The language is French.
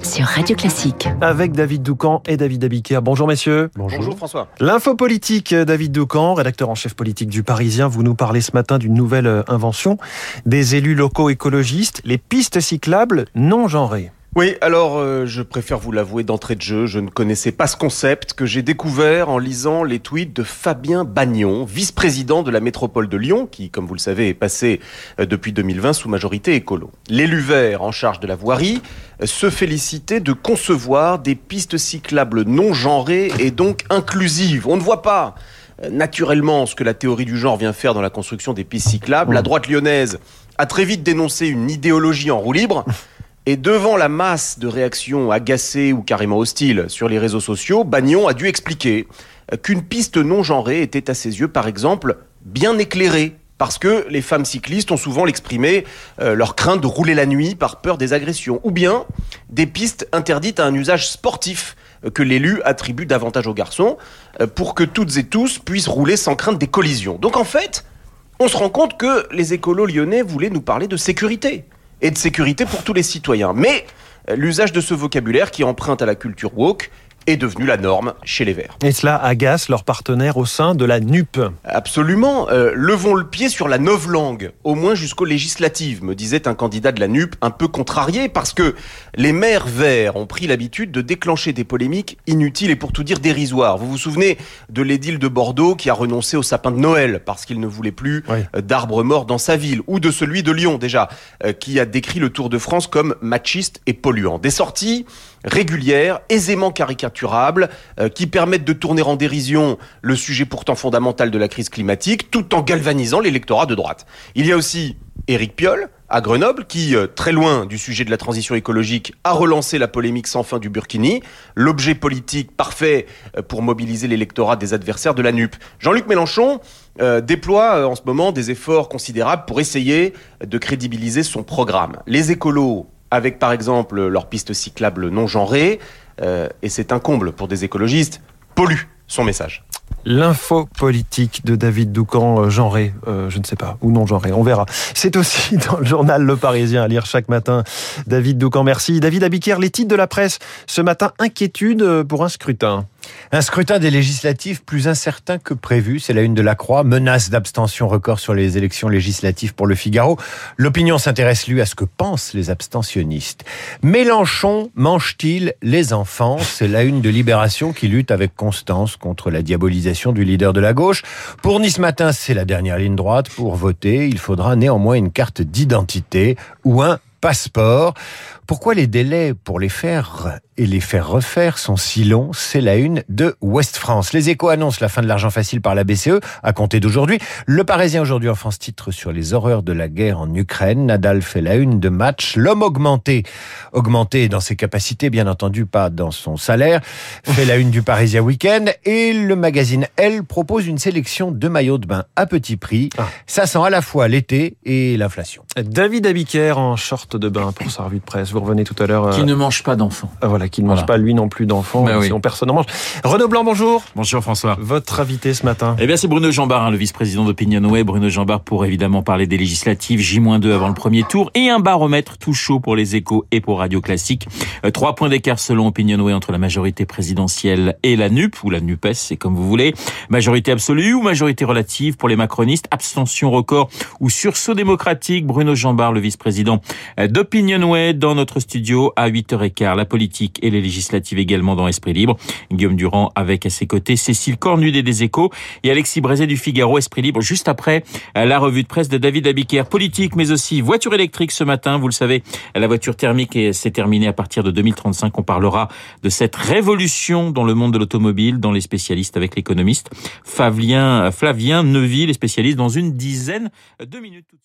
sur Radio Classique. Avec David Doucan et David Abiker. Bonjour messieurs. Bonjour. François. L'info politique, David Doucan, rédacteur en chef politique du Parisien. Vous nous parlez ce matin d'une nouvelle euh, invention des élus locaux écologistes, les pistes cyclables non genrées. Oui, alors euh, je préfère vous l'avouer d'entrée de jeu, je ne connaissais pas ce concept que j'ai découvert en lisant les tweets de Fabien Bagnon, vice-président de la métropole de Lyon, qui, comme vous le savez, est passé euh, depuis 2020 sous majorité écolo. L'élu vert en charge de la voirie euh, se félicitait de concevoir des pistes cyclables non genrées et donc inclusives. On ne voit pas naturellement ce que la théorie du genre vient faire dans la construction des pistes cyclables. La droite lyonnaise a très vite dénoncé une idéologie en roue libre. Et devant la masse de réactions agacées ou carrément hostiles sur les réseaux sociaux, Bagnon a dû expliquer qu'une piste non genrée était à ses yeux, par exemple, bien éclairée. Parce que les femmes cyclistes ont souvent exprimé euh, leur crainte de rouler la nuit par peur des agressions. Ou bien des pistes interdites à un usage sportif euh, que l'élu attribue davantage aux garçons euh, pour que toutes et tous puissent rouler sans crainte des collisions. Donc en fait, on se rend compte que les écolos lyonnais voulaient nous parler de sécurité et de sécurité pour tous les citoyens. Mais euh, l'usage de ce vocabulaire qui emprunte à la culture woke est devenu la norme chez les Verts. Et cela agace leurs partenaires au sein de la NUP. Absolument. Euh, levons le pied sur la langue, au moins jusqu'aux législatives, me disait un candidat de la NUP un peu contrarié, parce que les maires verts ont pris l'habitude de déclencher des polémiques inutiles et pour tout dire dérisoires. Vous vous souvenez de l'édile de Bordeaux qui a renoncé au sapin de Noël parce qu'il ne voulait plus euh, d'arbres morts dans sa ville, ou de celui de Lyon déjà, euh, qui a décrit le Tour de France comme machiste et polluant. Des sorties régulières, aisément caricaturables, euh, qui permettent de tourner en dérision le sujet pourtant fondamental de la crise climatique, tout en galvanisant l'électorat de droite. Il y a aussi Éric Piolle, à Grenoble, qui, euh, très loin du sujet de la transition écologique, a relancé la polémique sans fin du Burkini, l'objet politique parfait euh, pour mobiliser l'électorat des adversaires de la NUP. Jean-Luc Mélenchon déploie en ce moment des efforts considérables pour essayer de crédibiliser son programme. Les écolos avec par exemple leurs pistes cyclables non genrées, euh, et c'est un comble pour des écologistes, polluent son message. L'info politique de David Doucan, euh, genré, euh, je ne sais pas, ou non genré, on verra. C'est aussi dans le journal Le Parisien à lire chaque matin. David Doucan, merci. David Abiker, les titres de la presse ce matin, inquiétude pour un scrutin. Un scrutin des législatives plus incertain que prévu, c'est la une de la Croix. Menace d'abstention record sur les élections législatives pour le Figaro. L'opinion s'intéresse, lui, à ce que pensent les abstentionnistes. Mélenchon mange-t-il les enfants? C'est la une de Libération qui lutte avec constance contre la diabolisation du leader de la gauche. Pour Nice Matin, c'est la dernière ligne droite. Pour voter, il faudra néanmoins une carte d'identité ou un passeport. Pourquoi les délais pour les faire et les faire refaire sont si longs? C'est la une de Ouest France. Les échos annoncent la fin de l'argent facile par la BCE à compter d'aujourd'hui. Le Parisien aujourd'hui en France titre sur les horreurs de la guerre en Ukraine. Nadal fait la une de match. L'homme augmenté, augmenté dans ses capacités, bien entendu pas dans son salaire, fait la une du Parisien Week-end. Et le magazine Elle propose une sélection de maillots de bain à petit prix. Ah. Ça sent à la fois l'été et l'inflation. David Abiker en short de bain pour sa revue de presse revenez tout à l'heure. Qui euh, ne mange pas d'enfants. Ah, voilà, qui ne mange pas lui non plus d'enfants. Bah sinon personne n'en mange. Renaud Blanc, bonjour. Bonjour François. Votre invité ce matin. Eh bien c'est Bruno Jambard, hein, le vice-président d'Opinionway. Bruno Jambard pour évidemment parler des législatives J-2 avant le premier tour et un baromètre tout chaud pour les échos et pour Radio Classique. Euh, trois points d'écart selon Opinionway entre la majorité présidentielle et la NUP ou la NUPES, c'est comme vous voulez. Majorité absolue ou majorité relative pour les macronistes. Abstention record ou sursaut démocratique. Bruno Jambard, le vice-président euh, d'Opinionway dans notre studio à 8h15. La politique et les législatives également dans Esprit Libre. Guillaume Durand avec à ses côtés Cécile Cornudet des Échos et Alexis Brézet du Figaro Esprit Libre juste après la revue de presse de David Abiker. Politique mais aussi voiture électrique ce matin. Vous le savez, la voiture thermique s'est terminée à partir de 2035. On parlera de cette révolution dans le monde de l'automobile, dans les spécialistes avec l'économiste Flavien, Flavien Neuville, les spécialistes dans une dizaine de minutes.